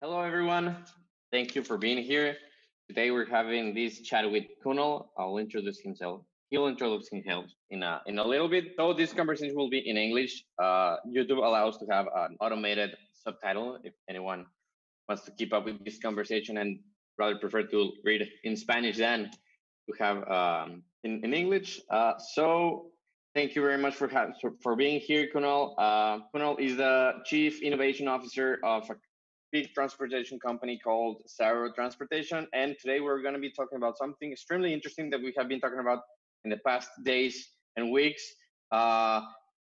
Hello, everyone. Thank you for being here. Today we're having this chat with Kunal. I'll introduce himself. He'll introduce himself in a in a little bit. Though this conversation will be in English, uh, YouTube allows to have an automated subtitle if anyone wants to keep up with this conversation and rather prefer to read in Spanish than to have um, in in English. Uh, so thank you very much for for being here, Kunal. Uh, Kunal is the Chief Innovation Officer of a big transportation company called Zarro Transportation. And today we're going to be talking about something extremely interesting that we have been talking about in the past days and weeks. Uh,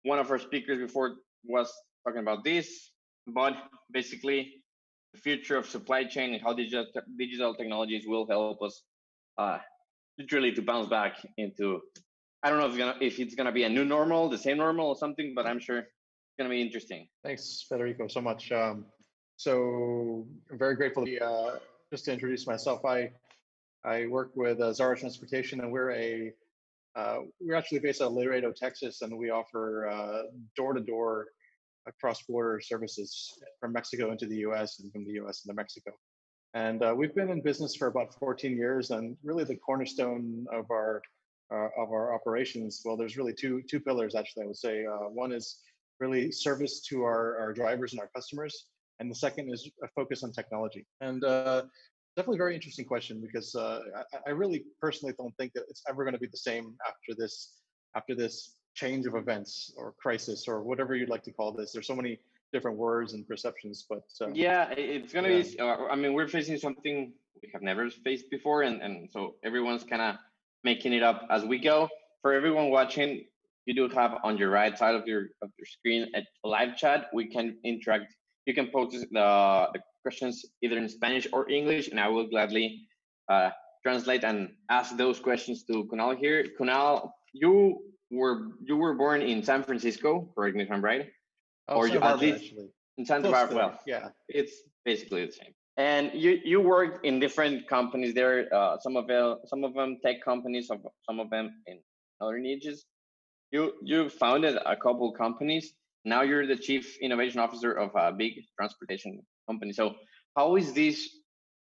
one of our speakers before was talking about this, but basically the future of supply chain and how digital, digital technologies will help us uh, literally to bounce back into I don't know if it's gonna if it's gonna be a new normal, the same normal or something, but I'm sure it's gonna be interesting. Thanks, Federico, so much. Um, so I'm very grateful. To, uh, just to introduce myself, I I work with uh, Zarro Transportation, and we're a uh, we're actually based out of Laredo, Texas, and we offer door to door cross-border services from Mexico into the U.S. and from the U.S. into Mexico. And uh, we've been in business for about 14 years, and really the cornerstone of our uh, of our operations. Well, there's really two two pillars actually. I would say uh, one is really service to our, our drivers and our customers, and the second is a focus on technology. And uh, definitely a very interesting question because uh, I, I, really personally don't think that it's ever going to be the same after this after this change of events or crisis or whatever you'd like to call this. There's so many different words and perceptions, but uh, yeah, it's going to yeah. be. Uh, I mean, we're facing something we have never faced before, and and so everyone's kind of making it up as we go. For everyone watching, you do have on your right side of your of your screen a live chat. We can interact you can post the, the questions either in Spanish or English, and I will gladly uh, translate and ask those questions to Kunal here. Kunal, you were you were born in San Francisco, correct me if I'm right? Oh, or you at least actually. in Santa Barbara. Well, yeah, it's basically the same. And you you worked in different companies there. Uh, some of them some of them tech companies, some of them in other niches. You you founded a couple companies now you're the chief innovation officer of a big transportation company. So how is this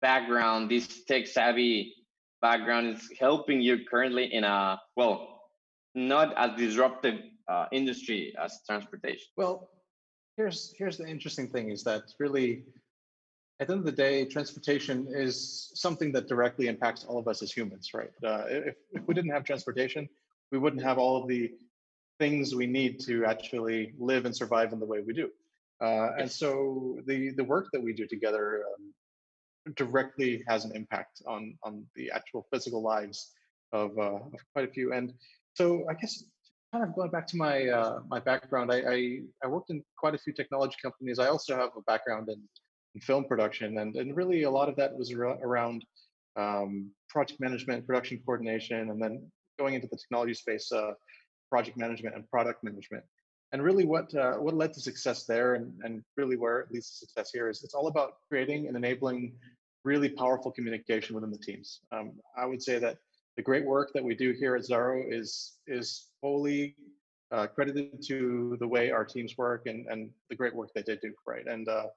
background, this tech savvy background is helping you currently in a, well, not as disruptive uh, industry as transportation? Well, here's, here's the interesting thing is that really, at the end of the day, transportation is something that directly impacts all of us as humans, right? Uh, if, if we didn't have transportation, we wouldn't have all of the things we need to actually live and survive in the way we do. Uh, and so the the work that we do together um, directly has an impact on on the actual physical lives of, uh, of quite a few. And so I guess kind of going back to my uh, my background, I, I, I worked in quite a few technology companies. I also have a background in, in film production, and and really a lot of that was around um, project management, production coordination, and then going into the technology space. Uh, project management and product management. And really, what uh, what led to success there, and, and really where it leads to success here, is it's all about creating and enabling really powerful communication within the teams. Um, I would say that the great work that we do here at Zarro is is wholly uh, credited to the way our teams work and and the great work that they do, right? And uh,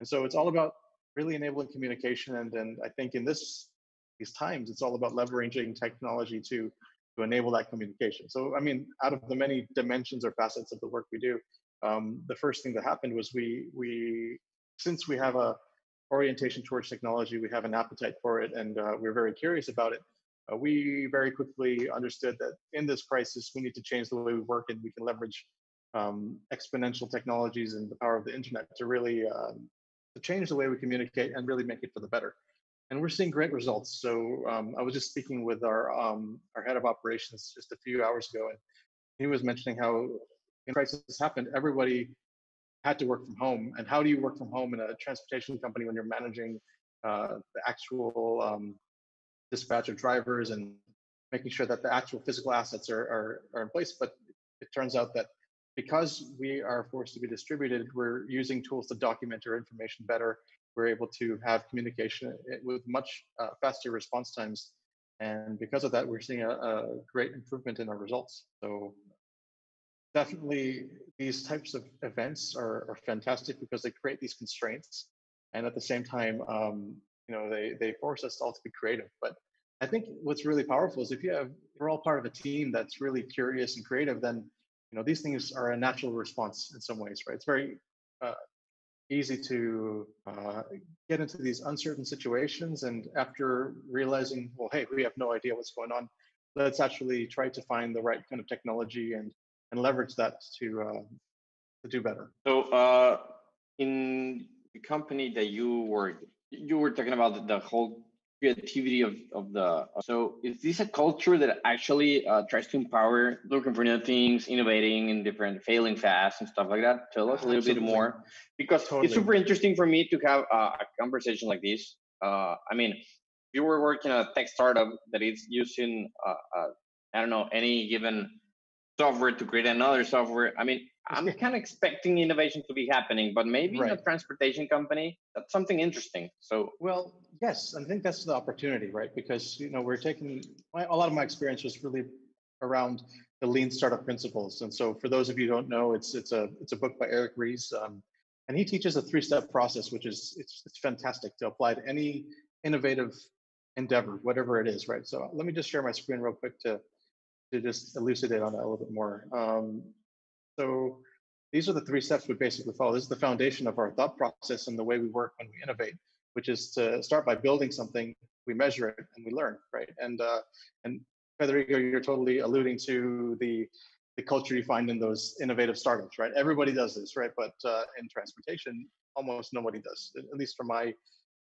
and so it's all about really enabling communication, and and I think in this these times, it's all about leveraging technology to to enable that communication. So, I mean, out of the many dimensions or facets of the work we do, um, the first thing that happened was we we since we have a orientation towards technology, we have an appetite for it, and uh, we're very curious about it. Uh, we very quickly understood that in this crisis, we need to change the way we work, and we can leverage um, exponential technologies and the power of the internet to really um, to change the way we communicate and really make it for the better and we're seeing great results. So um, I was just speaking with our um, our head of operations just a few hours ago, and he was mentioning how in crisis happened, everybody had to work from home. And how do you work from home in a transportation company when you're managing uh, the actual um, dispatch of drivers and making sure that the actual physical assets are, are, are in place? But it turns out that because we are forced to be distributed, we're using tools to document our information better we're able to have communication eh, with much uh, faster response times. And because of that, we're seeing a, a, great improvement in our results. So definitely these types of events are, are fantastic because they create these constraints and at the same time, um, you know, they they force us all to be creative. But I think what's really powerful is if you have we're all part of a team that's really curious and creative, then you know these things are a natural response in some ways, right? It's very uh, easy to uh, get into these uncertain situations, and after realizing, well, hey, we have no idea what's going on, let's actually try to find the right kind of technology and and leverage that to uh, to do better. So, uh, in the company that you were you were talking about the whole creativity of, of the so is this a culture that actually uh, tries to empower looking for new things innovating and different failing fast and stuff like that tell us a little Absolutely. bit more because totally. it's super interesting for me to have a conversation like this uh, i mean if you were working at a tech startup that is using uh, uh, i don't know any given software to create another software i mean I'm kind of expecting innovation to be happening, but maybe right. in a transportation company, that's something interesting. So, well, yes, I think that's the opportunity, right? Because you know we're taking a lot of my experience was really around the lean startup principles, and so for those of you who don't know, it's it's a it's a book by Eric Ries, um, and he teaches a three step process, which is it's it's fantastic to apply to any innovative endeavor, whatever it is, right? So let me just share my screen real quick to to just elucidate on that a little bit more. Um, so these are the three steps we basically follow. This is the foundation of our thought process and the way we work when we innovate, which is to start by building something, we measure it, and we learn, right? And uh, and Federico, you're totally alluding to the the culture you find in those innovative startups, right? Everybody does this, right? But uh, in transportation, almost nobody does. At least from my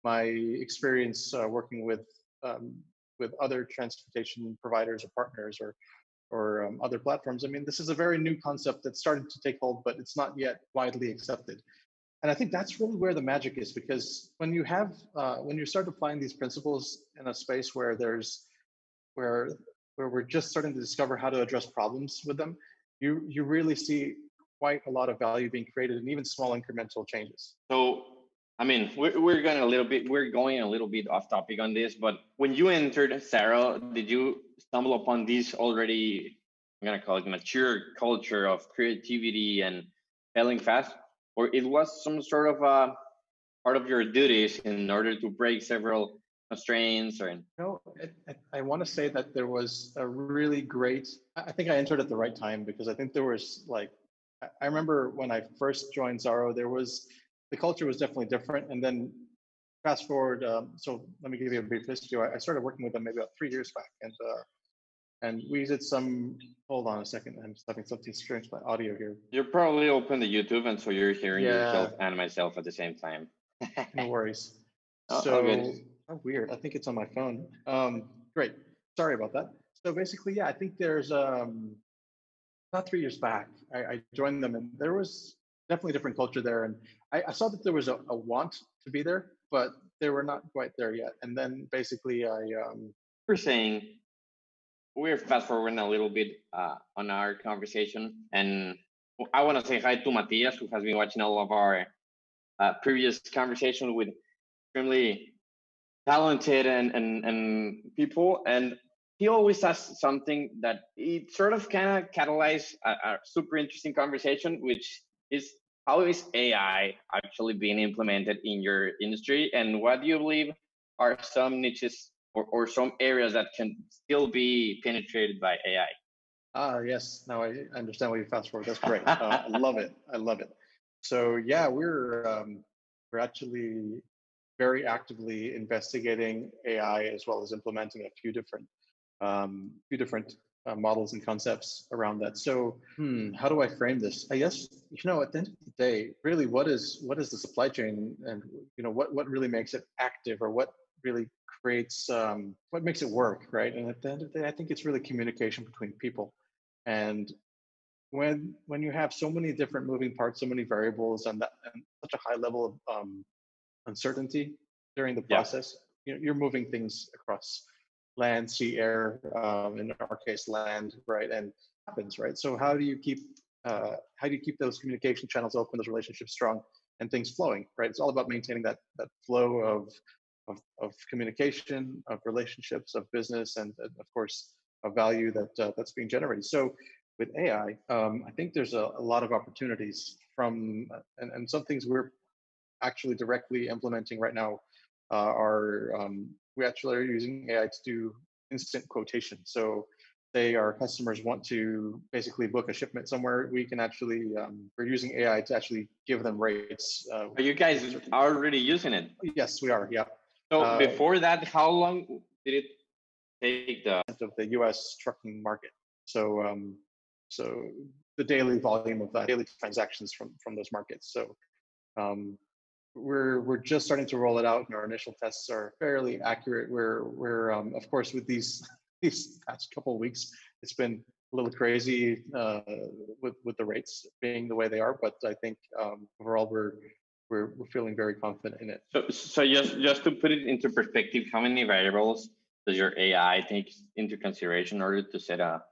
my experience uh, working with um, with other transportation providers or partners or or um, other platforms. I mean, this is a very new concept that's starting to take hold, but it's not yet widely accepted. And I think that's really where the magic is, because when you have uh, when you start applying these principles in a space where there's where where we're just starting to discover how to address problems with them, you you really see quite a lot of value being created and even small incremental changes. So I mean, we're, we're going a little bit, we're going a little bit off topic on this, but when you entered Sarah, did you stumble upon this already, I'm going to call it mature culture of creativity and failing fast? Or it was some sort of a part of your duties in order to break several constraints or? No, I, I want to say that there was a really great, I think I entered at the right time because I think there was like, I remember when I first joined Xero, there was the culture was definitely different. And then fast forward, um, so let me give you a brief history. I, I, started working with them maybe about three years back, and uh, and we did some. Hold on a second, I'm having something strange with my audio here. You're probably open to YouTube, and so you're hearing yeah. yourself and myself at the same time. no worries. Oh, so oh, weird. I think it's on my phone. Um, great. Sorry about that. So basically, yeah, I think there's um, about three years back, I, I joined them, and there was definitely a different culture there. And I, I saw that there was a, a, want to be there, but they were not quite there yet. And then basically, I um, we're saying we're fast forwarding a little bit uh, on our conversation, and I want to say hi to Matias, who has been watching all of our uh, previous conversations with extremely talented and, and and people and he always says something that it sort of kind of catalyzes a, a, super interesting conversation, which is how is AI actually being implemented in your industry, and what do you believe are some niches or, or some areas that can still be penetrated by AI? Ah, yes. Now I understand what you fast forward. That's great. Uh, I love it. I love it. So yeah, we're um, we're actually very actively investigating AI as well as implementing a few different um, few different uh, models and concepts around that. So, hmm, how do I frame this? I guess you know, at the end of the day, really, what is what is the supply chain, and you know, what what really makes it active, or what really creates um, what makes it work, right? And at the end of the day, I think it's really communication between people, and when when you have so many different moving parts, so many variables, and, that, and such a high level of um, uncertainty during the process, yeah. you know, you're moving things across land, sea, air, um, in our case, land, right? And happens, right? So how do you keep uh, how do you keep those communication channels open, those relationships strong, and things flowing, right? It's all about maintaining that that flow of of, of communication, of relationships, of business, and, and of course, of value that uh, that's being generated. So with AI, um, I think there's a, a, lot of opportunities from, and, and some things we're actually directly implementing right now are um, we actually are using AI to do instant quotation. So say our customers want to basically book a shipment somewhere, we can actually um, we're using AI to actually give them rates. Uh, are you guys already using it? Yes, we are. Yeah. So uh, before that, how long did it take the of the U.S. trucking market? So um, so the daily volume of that, daily transactions from from those markets. So um, we're we're just starting to roll it out, and our initial tests are fairly accurate. We're we're um, of course with these these past couple of weeks, it's been a little crazy uh, with with the rates being the way they are, but I think um, overall we're we're we're feeling very confident in it. So so just just to put it into perspective, how many variables does your AI take into consideration in order to set a,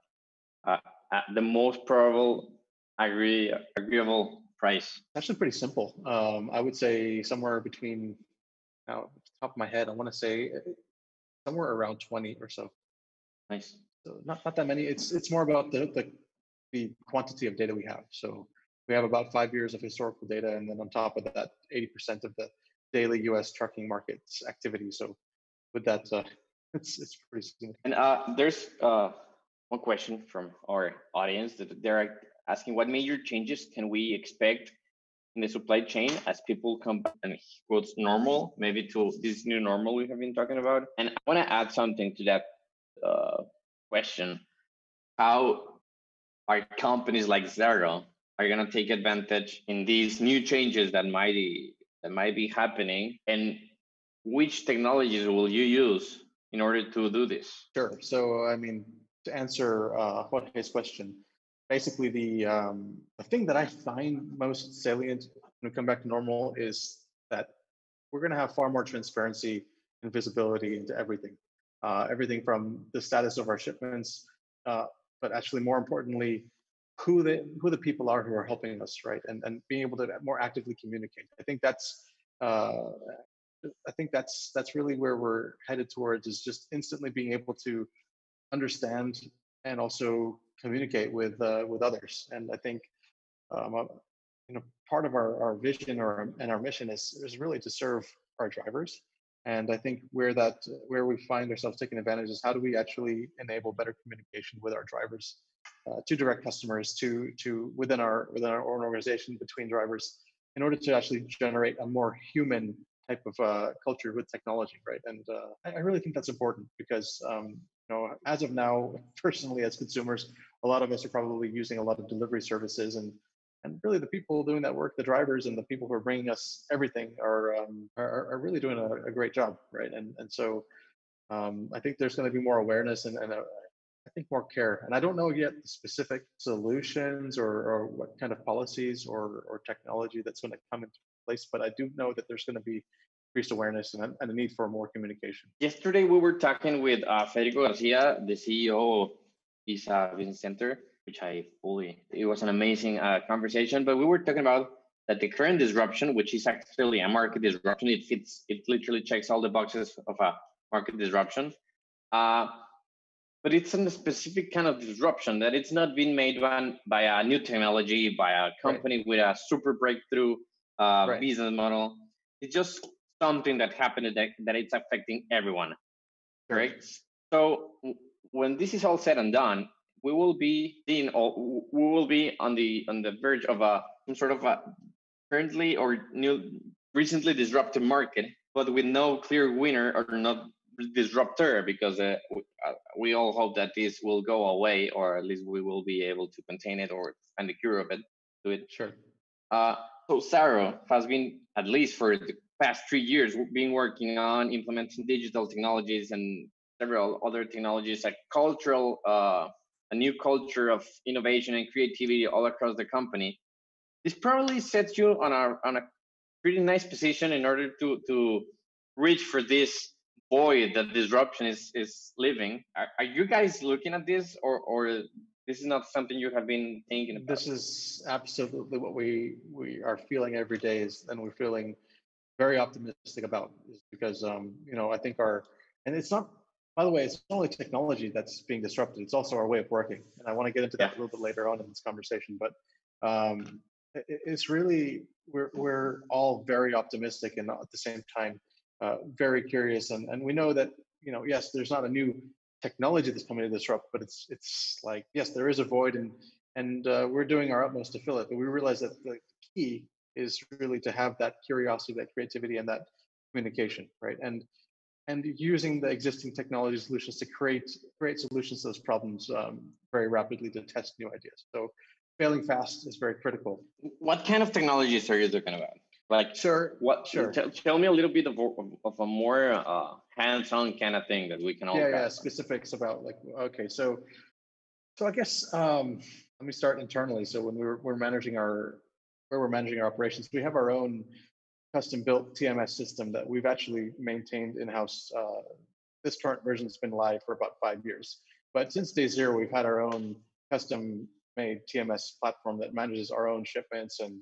a, a the most probable agree agreeable price? Actually, pretty simple. Um, I would say somewhere between now, top of my head, I want to say eh, somewhere around 20 or so. Nice. So not, not that many. It's it's more about the, the the quantity of data we have. So we have about five years of historical data, and then on top of that, 80% of the daily U.S. trucking markets activity. So with that, uh, it's it's pretty significant. And uh, there's uh, one question from our audience that they're asking: What major changes can we expect in the supply chain as people come back and quotes normal, maybe to this new normal we have been talking about? And I want to add something to that uh, question. How are companies like Zero are going to take advantage in these new changes that might be, that might be happening? And which technologies will you use in order to do this? Sure. So i mean to answer uh, jorge's question basically the um, the thing that i find most salient when we come back to normal is that we're going to have far more transparency and visibility into everything uh, everything from the status of our shipments, uh, but actually more importantly, who the who the people are who are helping us, right? And and being able to more actively communicate. I think that's uh, I think that's that's really where we're headed towards is just instantly being able to understand and also communicate with uh, with others. And I think um, uh, you know part of our, our vision or and our mission is is really to serve our drivers and I think where that where we find ourselves taking advantage is how do we actually enable better communication with our drivers, uh, to direct customers, to to within our within our own organization between drivers, in order to actually generate a more human type of uh, culture with technology, right? And uh, I, really think that's important because um, you know as of now, personally as consumers, a lot of us are probably using a lot of delivery services and and really the people doing that work the drivers and the people who are bringing us everything are um, are, are, really doing a, a, great job right? And and so um, i think there's going to be more awareness and, and a, uh, I think more care. And i don't know yet the specific solutions or, or what kind of policies or, or technology that's going to come into place but i do know that there's going to be increased awareness and, and a need for more communication. Yesterday we were talking with uh, federico garcia the ceo visa business center which I fully, it was an amazing uh, conversation. But we were talking about that the current disruption, which is actually a market disruption, it fits, it literally checks all the boxes of a market disruption. Uh, but it's a specific kind of disruption that it's not being made by, by a new technology, by a company right. with a super breakthrough uh, right. business model. It's just something that happened that, that it's affecting everyone. Right. So when this is all said and done, we will be or we will be on the on the verge of a some sort of a currently or new recently disrupted market, but with no clear winner or not disruptor because uh, we, uh, all hope that this will go away or at least we will be able to contain it or find the cure of it to it. Sure. Uh, so Xero has been at least for the past three years been working on implementing digital technologies and several other technologies like cultural uh, a new culture of innovation and creativity all across the company, this probably sets you on a on a pretty nice position in order to to reach for this void that disruption is is living. Are, are you guys looking at this, or or this is not something you have been thinking about? This is absolutely what we we are feeling every day, is and we're feeling very optimistic about, is because um you know I think our and it's not by the way, it's not only technology that's being disrupted; it's also our way of working. And I want to get into that yeah. a little bit later on in this conversation. But um, it's really we're we're all very optimistic and at the same time uh, very curious and and we know that you know yes there's not a new technology that's coming to disrupt but it's it's like yes there is a void and and uh, we're doing our utmost to fill it but we realize that the key is really to have that curiosity that creativity and that communication right and and using the existing technology solutions to create create solutions to those problems um, very rapidly to test new ideas so failing fast is very critical. What kind of technologies are you talking about? Like, sure, what? Sure. Tell, tell me a little bit of, of a more uh, hands-on kind of thing that we can all. Yeah, yeah. Specifics about like okay, so so I guess um, let me start internally. So when we're we're managing our where we're managing our operations, we have our own custom-built TMS system that we've actually maintained in-house. Uh, this current version has been live for about five years, but since day zero, we've had our own custom made TMS platform that manages our own shipments and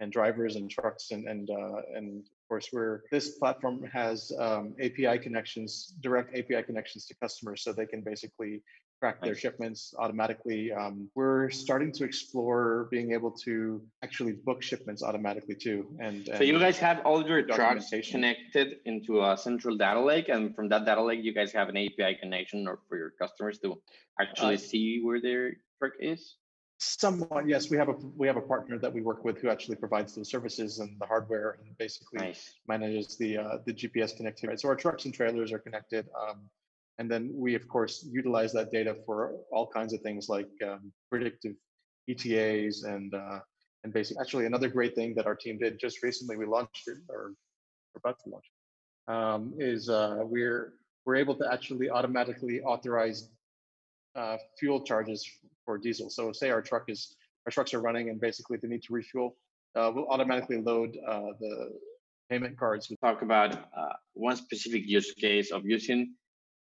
and drivers and trucks and and uh, and of course we're this platform has um, API connections, direct API connections to customers, so they can basically track their shipments automatically. Um, we're starting to explore being able to actually book shipments automatically too. And, and so you guys have all your trucks connected into a central data lake, and from that data lake, you guys have an API connection or for your customers to actually uh, see where their truck is. Somewhat, yes. We have a we have a partner that we work with who actually provides those services and the hardware and basically nice. manages the uh, the GPS connectivity. So our trucks and trailers are connected, um, and then we of course utilize that data for all kinds of things like um, predictive ETAs and uh, and basically actually another great thing that our team did just recently we launched it or we're about to launch um, is uh, we're we're able to actually automatically authorize uh, fuel charges for diesel. So say our truck is our trucks are running and basically they need to refuel, uh, we'll automatically load uh, the payment cards. We talk about uh, one specific use case of using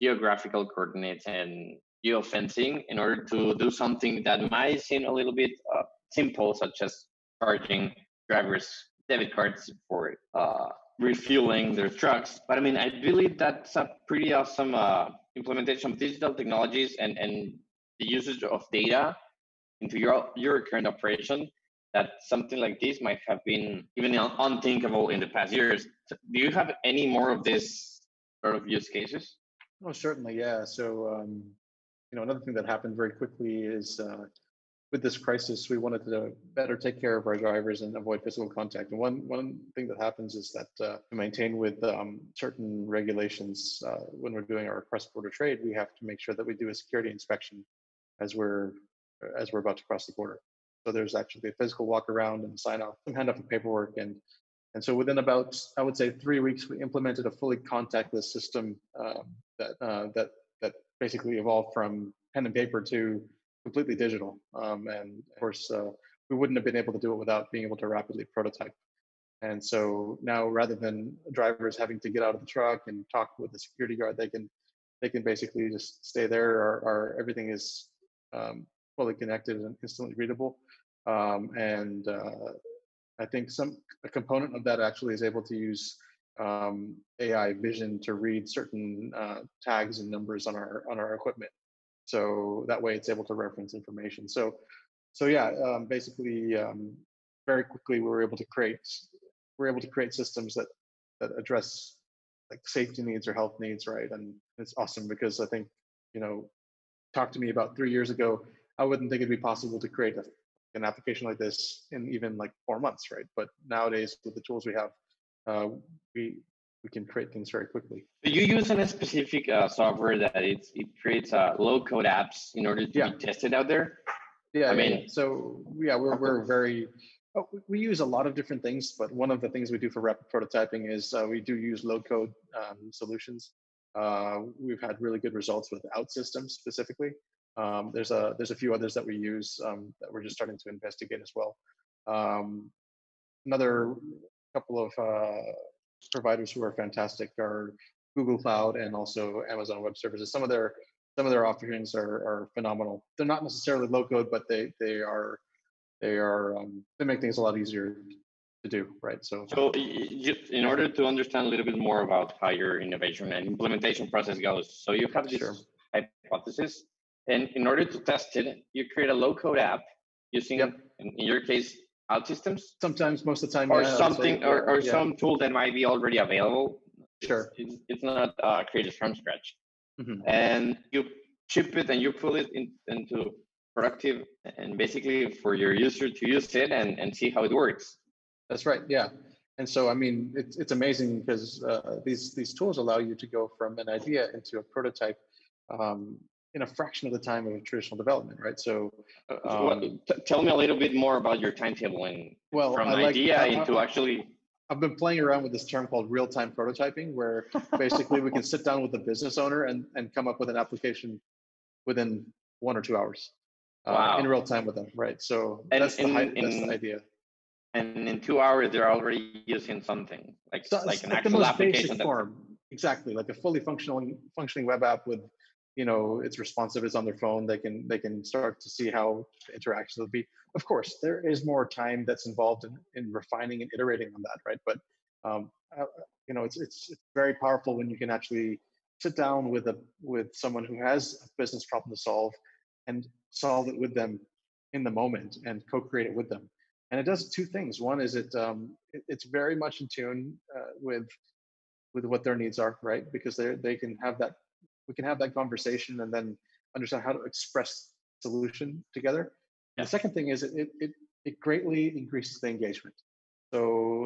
geographical coordinates and geofencing in order to do something that might seem a little bit uh, simple, such as charging drivers' debit cards for uh, refueling their trucks. But I mean, I believe that's a pretty awesome uh, implementation of digital technologies and, and the usage of data into your, your current operation that something like this might have been even unthinkable in the past years. Do you have any more of this sort of use cases? Oh, certainly, yeah. So, um, you know, another thing that happened very quickly is uh, with this crisis, we wanted to better take care of our drivers and avoid physical contact. And one one thing that happens is that uh, to maintain with um, certain regulations uh, when we're doing our cross-border trade, we have to make sure that we do a security inspection as we're as we're about to cross the border. So there's actually a physical walk around and sign off, some hand off of paperwork, and and so within about I would say three weeks, we implemented a fully contactless system um, that uh, that that basically evolved from pen and paper to completely digital. Um, and of course, uh, we wouldn't have been able to do it without being able to rapidly prototype. And so now, rather than drivers having to get out of the truck and talk with the security guard, they can they can basically just stay there. Or, or everything is um, fully connected and instantly readable. Um, and uh, I think some a component of that actually is able to use um, AI vision to read certain uh, tags and numbers on our on our equipment. So that way, it's able to reference information. So, so yeah, um, basically, um, very quickly, we were able to create we are able to create systems that that address like safety needs or health needs, right? And it's awesome because I think you know, talk to me about three years ago, I wouldn't think it'd be possible to create a, an application like this in even like four months, right? But nowadays, with the tools we have, uh, we we can create things very quickly. You use a specific uh, software that it's, it creates uh, low code apps in order to yeah. be tested out there. Yeah, I mean, yeah. so yeah, we're we're very. Oh, we use a lot of different things, but one of the things we do for rapid prototyping is uh, we do use low code um, solutions. Uh, we've had really good results with OutSystems specifically. Um, there's a there's a few others that we use um, that we're just starting to investigate as well. Um, another couple of uh, providers who are fantastic are Google Cloud and also Amazon Web Services. Some of their some of their offerings are, are phenomenal. They're not necessarily low code, but they they are they are um, they make things a lot easier to do, right? So, so in order to understand a little bit more about how your innovation and implementation process goes, so you have this sure. hypothesis, and in order to test it, you create a low code app using, yep. in your case, OutSystems? Sometimes, most of the time, or yeah, something, or, or yeah. some tool that might be already available. Sure. It's, it's, not uh, created from scratch. Mhm. And you ship it and you pull it in, into productive and basically for your user to use it and, and see how it works. That's right. Yeah. And so, I mean, it's, it's amazing because uh, these, these tools allow you to go from an idea into a prototype um, in a fraction of the time of traditional development, right? So, Uh, Um, t- tell me a little bit more about your timetable and well, from I like, idea I- I- into actually. I've been playing around with this term called real-time prototyping, where basically we can sit down with the business owner and, and come up with an application within one or two hours uh, in real time with them, right? So And that's the in- that's the idea. And in two hours, they're already using something like So like an like the actual most application. basic That, form, exactly, like a fully functioning functioning web app with, you know, it's responsive, it's on their phone. They can they can start to see how interactions will be. Of course, there is more time that's involved in, in refining and iterating on that, right? But um, uh, you know, it's it's it's very powerful when you can actually sit down with a with someone who has a business problem to solve and solve it with them in the moment and co-create it with them and it does two things one is it, um, it it's very much in tune uh, with with what their needs are right because they they can have that we can have that conversation and then understand how to express solution together Yeah. the second thing is it, it it it greatly increases the engagement so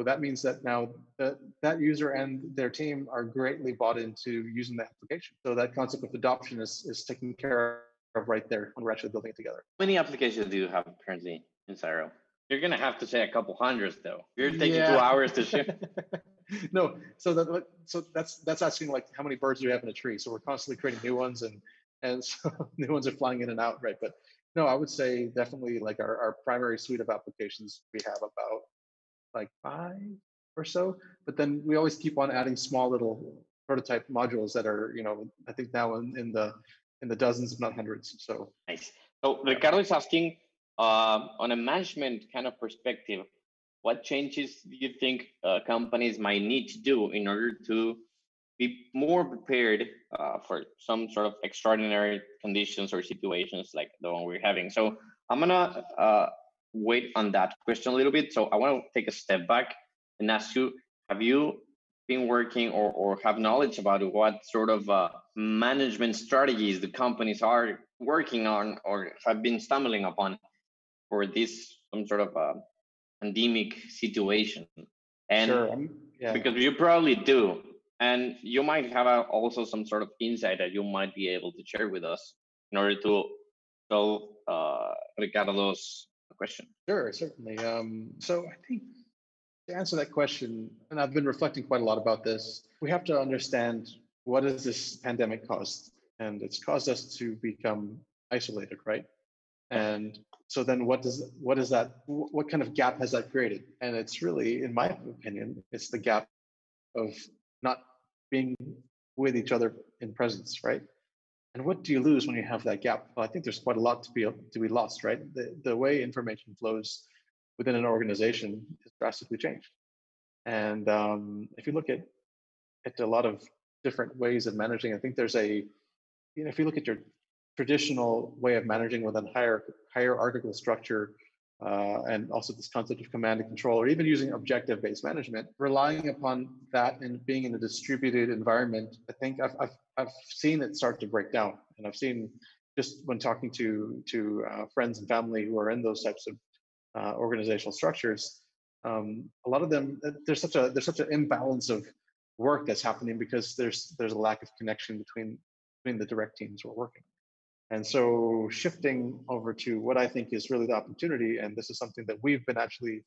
that means that now the, that user and their team are greatly bought into using the application so that concept of adoption is is taken care of right there when we're actually building it together How many applications do you have currently in Cyro? You're gonna have to say a couple hundreds though. You're taking two hours to ship. no, so that so that's that's asking like how many birds do we have in a tree? So we're constantly creating new ones, and and so new ones are flying in and out, right? But no, I would say definitely like our, our primary suite of applications we have about like five or so, but then we always keep on adding small little prototype modules that are you know I think now in, in the in the dozens if not hundreds. So Nice. So Ricardo is asking, um, on a management kind of perspective, what changes do you think uh, companies might need to do in order to be more prepared uh, for some sort of extraordinary conditions or situations like the one we're having? So I'm gonna uh, wait on that question a little bit. So I want to take a step back and ask you: Have you been working or, or have knowledge about what sort of uh, management strategies the companies are working on or have been stumbling upon for this some sort of uh, pandemic situation and sure, yeah. because you probably do and you might have a, also some sort of insight that you might be able to share with us in order to solve uh, ricardo's question Sure, certainly. Um, so I think to answer that question, and I've been reflecting quite a lot about this, we have to understand what has this pandemic caused? And it's caused us to become isolated, right? And so then what does what is that what kind of gap has that created? And it's really, in my opinion, it's the gap of not being with each other in presence, right? And what do you lose when you have that gap? Well, I think there's quite a lot to be to be lost, right? The the way information flows within an organization is drastically changed. And um, if you look at at a lot of different ways of managing, I think there's a you know if you look at your traditional way of managing within hierarchical structure uh, and also this concept of command and control, or even using objective-based management, relying upon that and being in a distributed environment, I think I've, I've, I've seen it start to break down. And I've seen just when talking to, to uh, friends and family who are in those types of uh, organizational structures, um, a lot of them, uh, there's such a, there's such an imbalance of work that's happening because there's, there's a lack of connection between, between the direct teams who are working. And so shifting over to what I think is really the opportunity, and this is something that we've been actually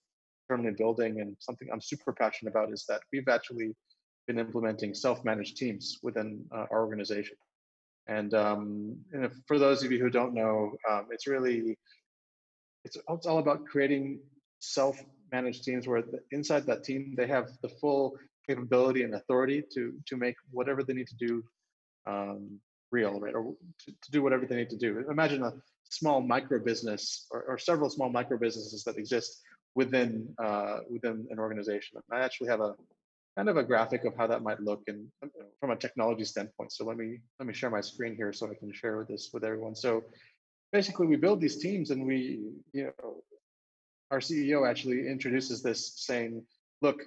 firmly building and something I'm super passionate about is that we've actually been implementing self-managed teams within uh, our organization. And, um, and if, for those of you who don't know, um, it's really, it's, it's all about creating self-managed teams where the, inside that team, they have the full capability and authority to, to make whatever they need to do um, real, right? Or to, to, do whatever they need to do. Imagine a small micro business or, or several small micro businesses that exist within uh, within an organization. I actually have a kind of a graphic of how that might look and from a technology standpoint. So let me let me share my screen here so I can share this with everyone. So basically we build these teams and we you know our CEO actually introduces this saying, look,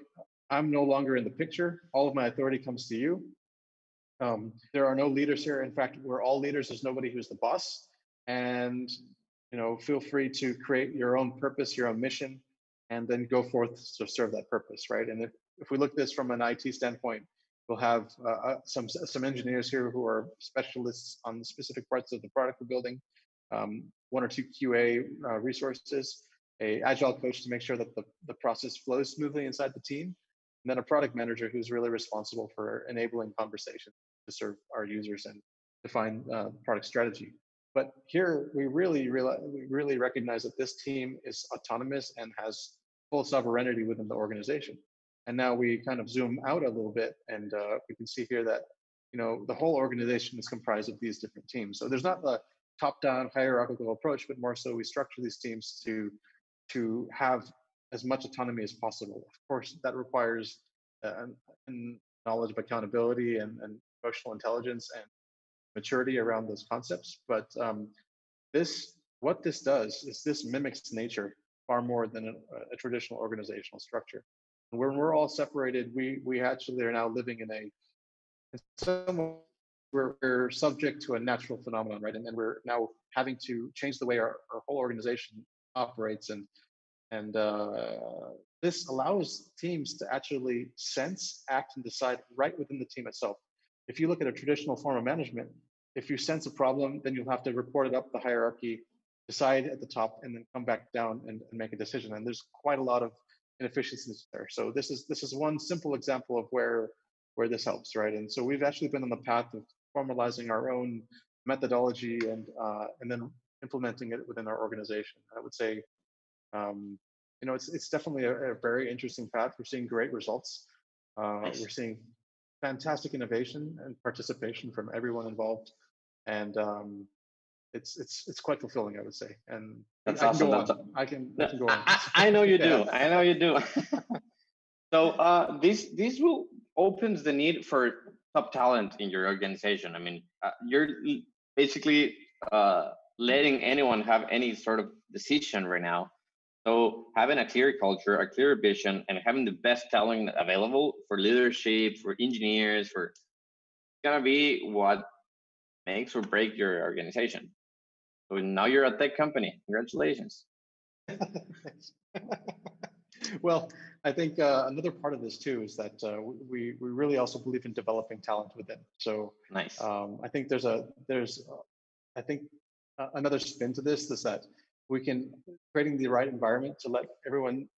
I'm no longer in the picture. All of my authority comes to you. Um, there are no leaders here. In fact, we're all leaders. There's nobody who's the boss. And you know, feel free to create your own purpose, your own mission, and then go forth to serve that purpose, right? And if, if we look this from an IT standpoint, we'll have uh, uh some some engineers here who are specialists on specific parts of the product we're building, um, one or two QA uh, resources, a agile coach to make sure that the, the process flows smoothly inside the team, and then a product manager who's really responsible for enabling conversation to serve our users and define uh, product strategy. But here we really, really, we really recognize that this team is autonomous and has full sovereignty within the organization. And now we kind of zoom out a little bit, and uh, we can see here that you know the whole organization is comprised of these different teams. So there's not the top-down hierarchical approach, but more so we structure these teams to to have as much autonomy as possible. Of course, that requires uh, knowledge of accountability and, and, emotional intelligence and maturity around those concepts. But um, this, what this does is this mimics nature far more than a, a traditional organizational structure. And when we're all separated, we we actually are now living in a in some we're, we're subject to a natural phenomenon, right? And then we're now having to change the way our, our whole organization operates and and uh, this allows teams to actually sense, act, and decide right within the team itself. If you look at a traditional form of management, if you sense a problem, then you'll have to report it up the hierarchy, decide at the top, and then come back down and, and make a decision. And there's quite a lot of inefficiencies there. So this is this is one simple example of where where this helps, right? And so we've actually been on the path of formalizing our own methodology and uh, and then implementing it within our organization. I would say, um, you know, it's it's definitely a, a, very interesting path. We're seeing great results. Uh, nice. We're seeing fantastic innovation and participation from everyone involved, and um, it's it's it's quite fulfilling, I would say. And that's I, awesome. Can, I can, I can go on. I, I know you do. I know you do. so uh, this this will opens the need for top talent in your organization. I mean, uh, you're basically uh, letting anyone have any sort of decision right now. So having a clear culture, a clear vision, and having the best talent available for leadership, for engineers, for gonna be what makes or break your organization. So now you're a tech company. Congratulations. well, I think uh, another part of this too is that uh, we we really also believe in developing talent within. So nice. Um, I think there's a there's uh, I think uh, another spin to this is that we can creating the right environment to let everyone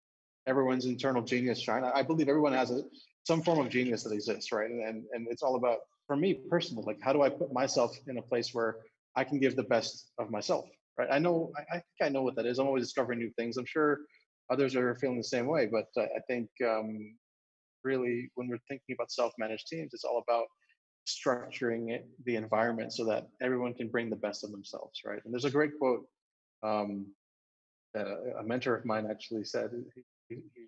everyone's internal genius shine. I, I believe everyone has a some form of genius that exists, right? And, and and it's all about for me personally, like how do I put myself in a place where I can give the best of myself, right? I know I, I think I know what that is. I'm always discovering new things. I'm sure others are feeling the same way. But uh, I think um, really, when we're thinking about self-managed teams, it's all about structuring it, the environment so that everyone can bring the best of themselves, right? And there's a great quote um, that a mentor of mine actually said. He, he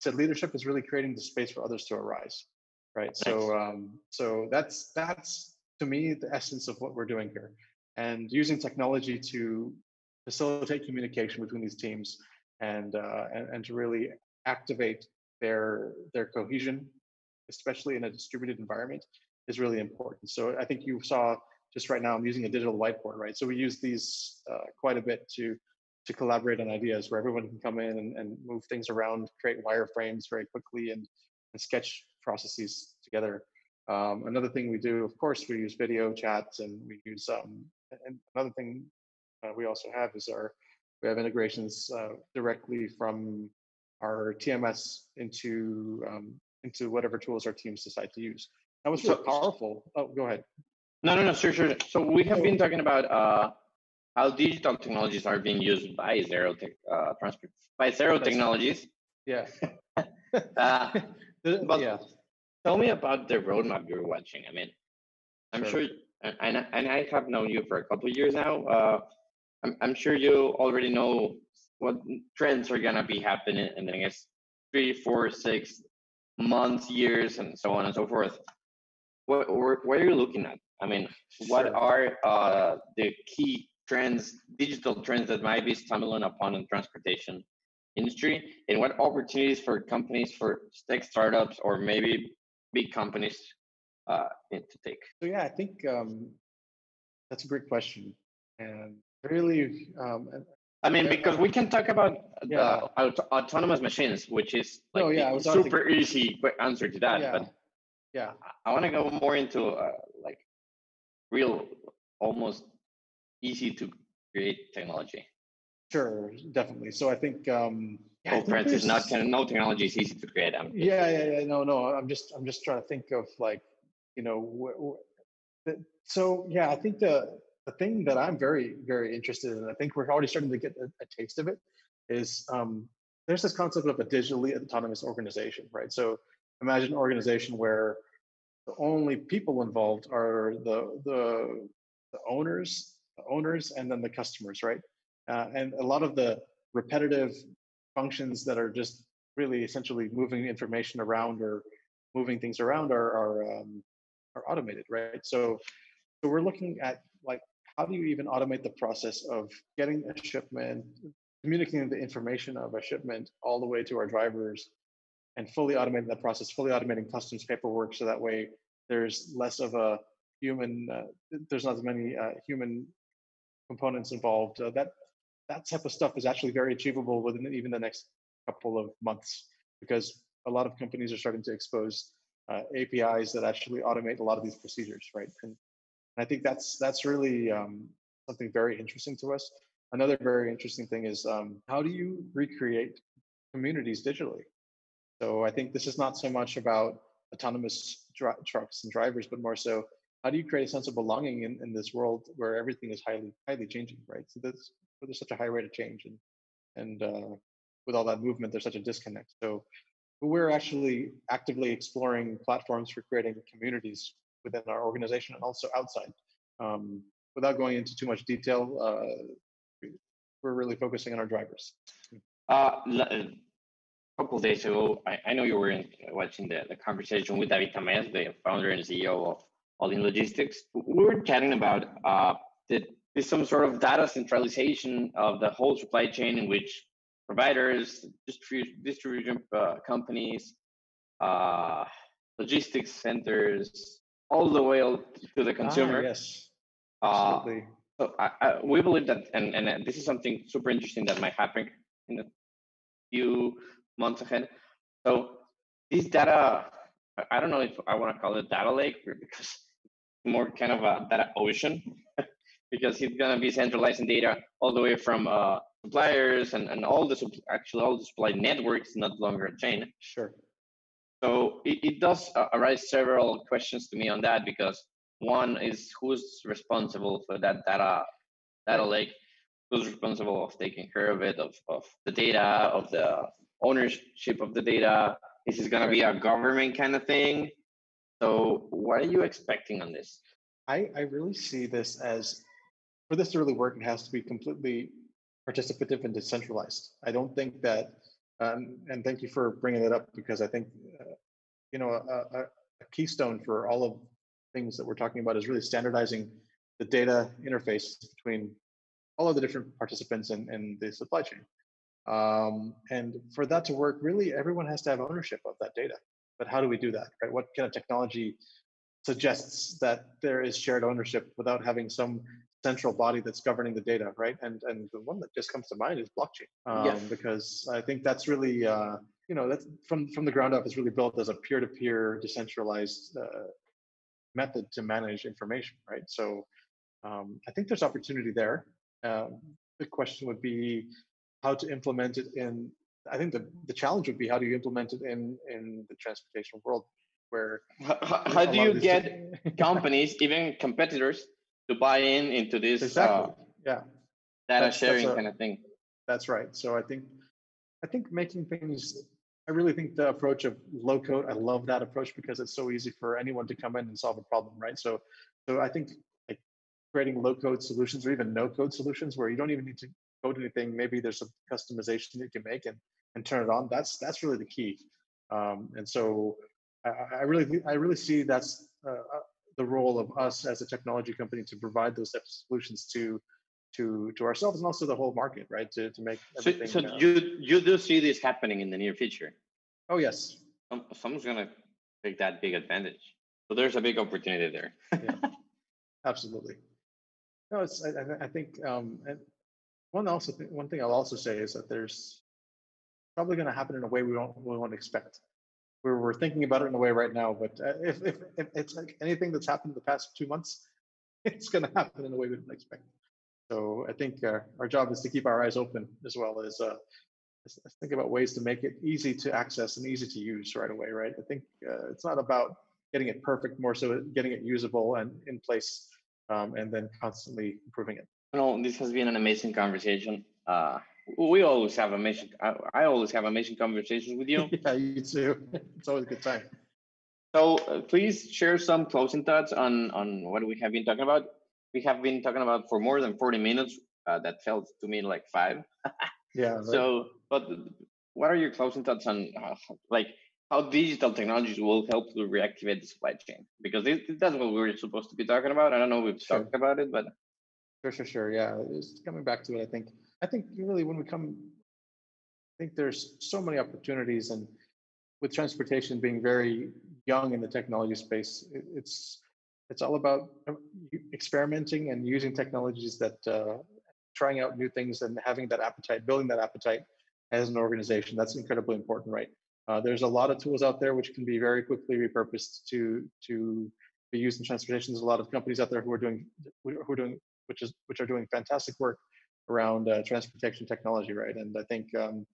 said, "Leadership is really creating the space for others to arise." Right. Thanks. So, um, so that's that's to me the essence of what we're doing here, and using technology to facilitate communication between these teams and, uh, and, and to really activate their their cohesion, especially in a distributed environment, is really important. So I think you saw just right now I'm using a digital whiteboard, right? So we use these uh, quite a bit to to collaborate on ideas where everyone can come in and, and move things around, create wireframes very quickly, and and sketch processes together. Um, another thing we do, of course, we use video chats and we use um, and another thing uh, we also have is our we have integrations uh, directly from our TMS into um, into whatever tools our teams decide to use. That was really powerful. Oh, go ahead. No, no, no, sure, sure. So we have been talking about uh, how digital technologies are being used by zero tech, uh, transport by Xero technologies. Yeah. uh, but yeah. tell me about the roadmap you're watching. I mean, I'm sure, sure and, and I have known you for a couple of years now. Uh, I'm, I'm sure you already know what trends are gonna be happening in the next three, four, six months, years, and so on and so forth. What what are you looking at? I mean, what are uh, the key trends, digital trends that might be stumbling upon in transportation industry and what opportunities for companies for tech startups or maybe big companies uh, to take? So yeah, I think um, that's a great question, and really, um, I mean, because we can talk about yeah. Auto- autonomous machines, which is like oh, yeah, super easy answer to that. Yeah. But yeah, I want to go more into uh, real, almost easy to create technology. Sure, definitely. So I think. Um, yeah, Francis, not no technology is easy to create. I'm yeah, yeah, yeah. No, no. I'm just, I'm just trying to think of like, you know, so yeah, I think the the thing that I'm very, very interested in, I think we're already starting to get a, a taste of it, is um, there's this concept of a digitally autonomous organization, right? So imagine an organization where the only people involved are the the, the owners, the owners, and then the customers, right? Uh, and a lot of the repetitive functions that are just really essentially moving information around or moving things around are are, um, are automated, right? So so we're looking at like how do you even automate the process of getting a shipment, communicating the information of a shipment all the way to our drivers, and fully automating that process, fully automating customs paperwork, so that way there's less of a human, uh, there's not as many uh, human components involved. Uh, that that type of stuff is actually very achievable within even the next couple of months because a lot of companies are starting to expose uh, APIs that actually automate a lot of these procedures, right? And and I think that's that's really um, something very interesting to us. Another very interesting thing is um, how do you recreate communities digitally? So I think this is not so much about autonomous dr- trucks and drivers, but more so how do you create a sense of belonging in, in this world where everything is highly highly changing, right? So there's there's such a high rate of change and and uh, with all that movement, there's such a disconnect. So we're actually actively exploring platforms for creating communities within our organization and also outside. Um, without going into too much detail, uh, we're really focusing on our drivers. Uh, a couple days ago, I, I know you were in, watching the, the conversation with David Tamés, the founder and CEO of All In Logistics. We were chatting about uh, the, there's some sort of data centralization of the whole supply chain in which providers, distribution, distribution uh, companies, uh, logistics centers, all the way to the consumer. Ah, yes, uh, absolutely. So I, I, we believe that, and, and this is something super interesting that might happen in a few months ahead. So this data, I don't know if I want to call it data lake because more kind of a data ocean because it's going to be centralizing data all the way from uh, suppliers and, and all the actually all the supply networks, not longer a chain. Sure. So it, it does uh, arise several questions to me on that because one is who's responsible for that data data lake, who's responsible of taking care of it, of, of the data, of the ownership of the data. This is this gonna be a government kind of thing? So what are you expecting on this? I, I really see this as for this to really work, it has to be completely participative and decentralized. I don't think that um, and thank you for bringing it up because I think, uh, you know, a, a, a, keystone for all of things that we're talking about is really standardizing the data interface between all of the different participants in, in the supply chain. Um, and for that to work, really everyone has to have ownership of that data. But how do we do that, right? What kind of technology suggests that there is shared ownership without having some central body that's governing the data, right? And and the one that just comes to mind is blockchain, um, yeah. because I think that's really uh, you know that's from from the ground up is really built as a peer-to-peer decentralized uh, method to manage information, right? So um, I think there's opportunity there. Um, the question would be how to implement it in. I think the the challenge would be how do you implement it in in the transportation world where how, how do you get companies even competitors to buy in into this exactly. Uh, yeah data that's, sharing that's a, kind of thing. That's right. So I think I think making things I really think the approach of low code, I love that approach because it's so easy for anyone to come in and solve a problem, right? So so I think like creating low code solutions or even no code solutions where you don't even need to code anything, maybe there's some customization you can make and and turn it on. That's that's really the key. Um, and so I, I really I really see that's uh, the role of us as a technology company to provide those types of solutions to to to ourselves and also the whole market, right? To to make so, everything. so uh, you you do see this happening in the near future. oh yes, Some, someone's gonna take that big advantage. So there's a big opportunity there. yeah, absolutely. No, it's I, I- I think um, and one also th- one thing I'll also say is that there's probably going to happen in a way we don't we won't expect. We're we're thinking about it in a way right now, but uh, if, if if it's like anything that's happened in the past two months, it's going to happen in a way we didn't expect. So I think uh, our job is to keep our eyes open as well as uh, think about ways to make it easy to access and easy to use right away. Right? I think uh, it's not about getting it perfect, more so getting it usable and in place, um, and then constantly improving it. No, this has been an amazing conversation. Uh, we always have amazing. I, I always have amazing conversations with you. yeah, you too. It's always a good time. So uh, please share some closing thoughts on on what we have been talking about. We have been talking about for more than forty minutes. Uh, that felt to me like five. Yeah. right. So, but what are your closing thoughts on uh, like how digital technologies will help to reactivate the supply chain? Because this, that's what we were supposed to be talking about. I don't know if we've Sure. talked about it, but Sure, sure, sure. Yeah, it's coming back to it. I think, I think really when we come, I think there's so many opportunities and with transportation being very young in the technology space, it, it's, it's all about uh, experimenting and using technologies that, uh, trying out new things and having that appetite, building that appetite as an organization. That's incredibly important, right? Uh, there's a lot of tools out there which can be very quickly repurposed to, to be used in transportation. There's a lot of companies out there who are doing, who are doing which is which are doing fantastic work around uh, transportation technology, right? And I think um,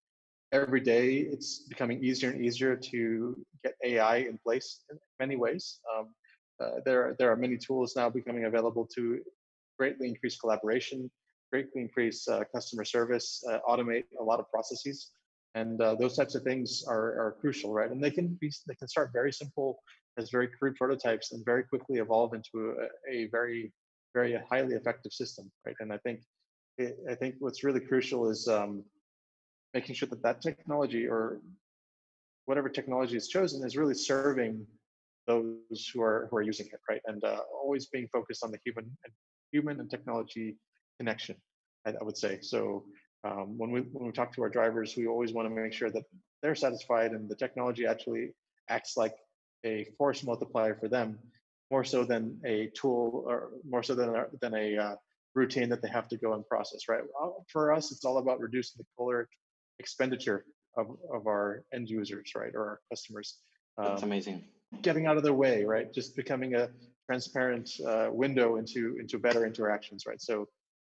every day it's becoming easier and easier to get AI in place in many ways. Um, uh, there there are many tools now becoming available to greatly increase collaboration, greatly increase uh, customer service, uh, automate a lot of processes, and uh, those types of things are, are crucial, right? And they can be they can start very simple as very crude prototypes and very quickly evolve into a, a very very highly effective system, right? And I think it, I think what's really crucial is um, making sure that that technology or whatever technology is chosen is really serving those who are who are using it, right? And uh, always being focused on the human and human and technology connection. I, I would say so. Um, when we when we talk to our drivers, we always want to make sure that they're satisfied and the technology actually acts like a force multiplier for them more so than a tool or more so than a, than a uh, routine that they have to go and process right? For us it's all about reducing the caloric expenditure of, of our end users right or our customers. That's um, amazing. getting out of their way right? Just becoming a transparent uh, window into into better interactions right? So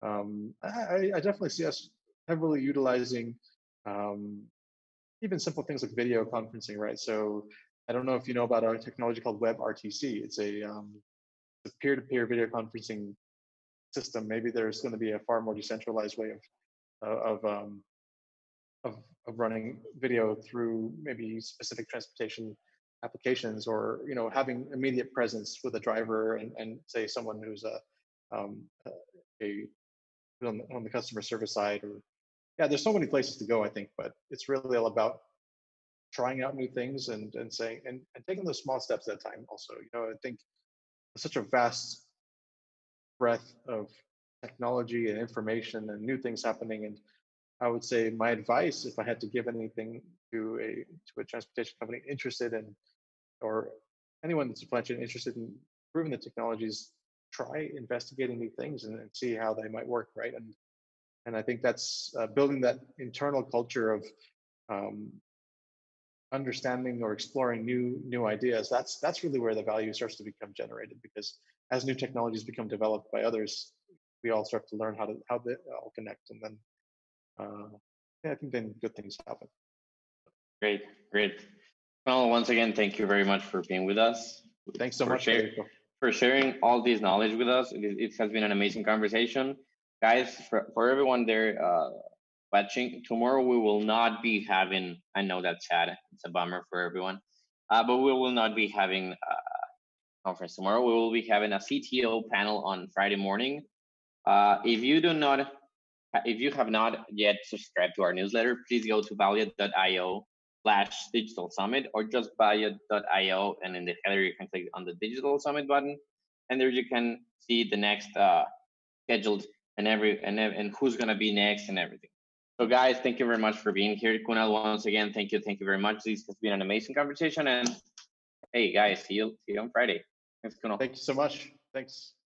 um, I, I definitely see us heavily utilizing um, even simple things like video conferencing right? So I don't know if you know about our technology called WebRTC. It's a, um, peer-to-peer video conferencing system. Maybe there's going to be a far more decentralized way of uh, of, um, of of running video through maybe specific transportation applications, or you know having immediate presence with a driver and, and say someone who's a um, a on the, on the customer service side, or yeah, there's so many places to go. I think, but it's really all about trying out new things and and saying and, and taking those small steps at a time also you know i think such a vast breadth of technology and information and new things happening. And i would say my advice if i had to give anything to a to a transportation company interested in or anyone that's supply chain interested in improving the technologies try investigating new things and, and see how they might work right? And and i think that's uh, building that internal culture of um, understanding or exploring new new ideas that's that's really where the value starts to become generated because as new technologies become developed by others we all start to learn how to how they all connect and then uh, yeah, i think then good things happen Great, great. Well, once again, thank you very much for being with us. thanks so For much. For sharing all this knowledge with us. It, it has been an amazing conversation. Guys, for, for everyone there uh, watching, tomorrow we will not be having, I know that's sad, it's a bummer for everyone, uh, but we will not be having a conference tomorrow. We will be having a CTO panel on Friday morning. Uh, if you do not, if you have not yet subscribed to our newsletter, please go to valia.io slash digital summit or just valia.io and in the header you can click on the digital summit button and there you can see the next uh, scheduled and every and and who's gonna be next and everything. So guys, thank you very much for being here. Kunal, once again, thank you, thank you very much. This has been an amazing conversation. And hey guys, see you see you on Friday. Thanks, Kunal. Thank you so much. Thanks.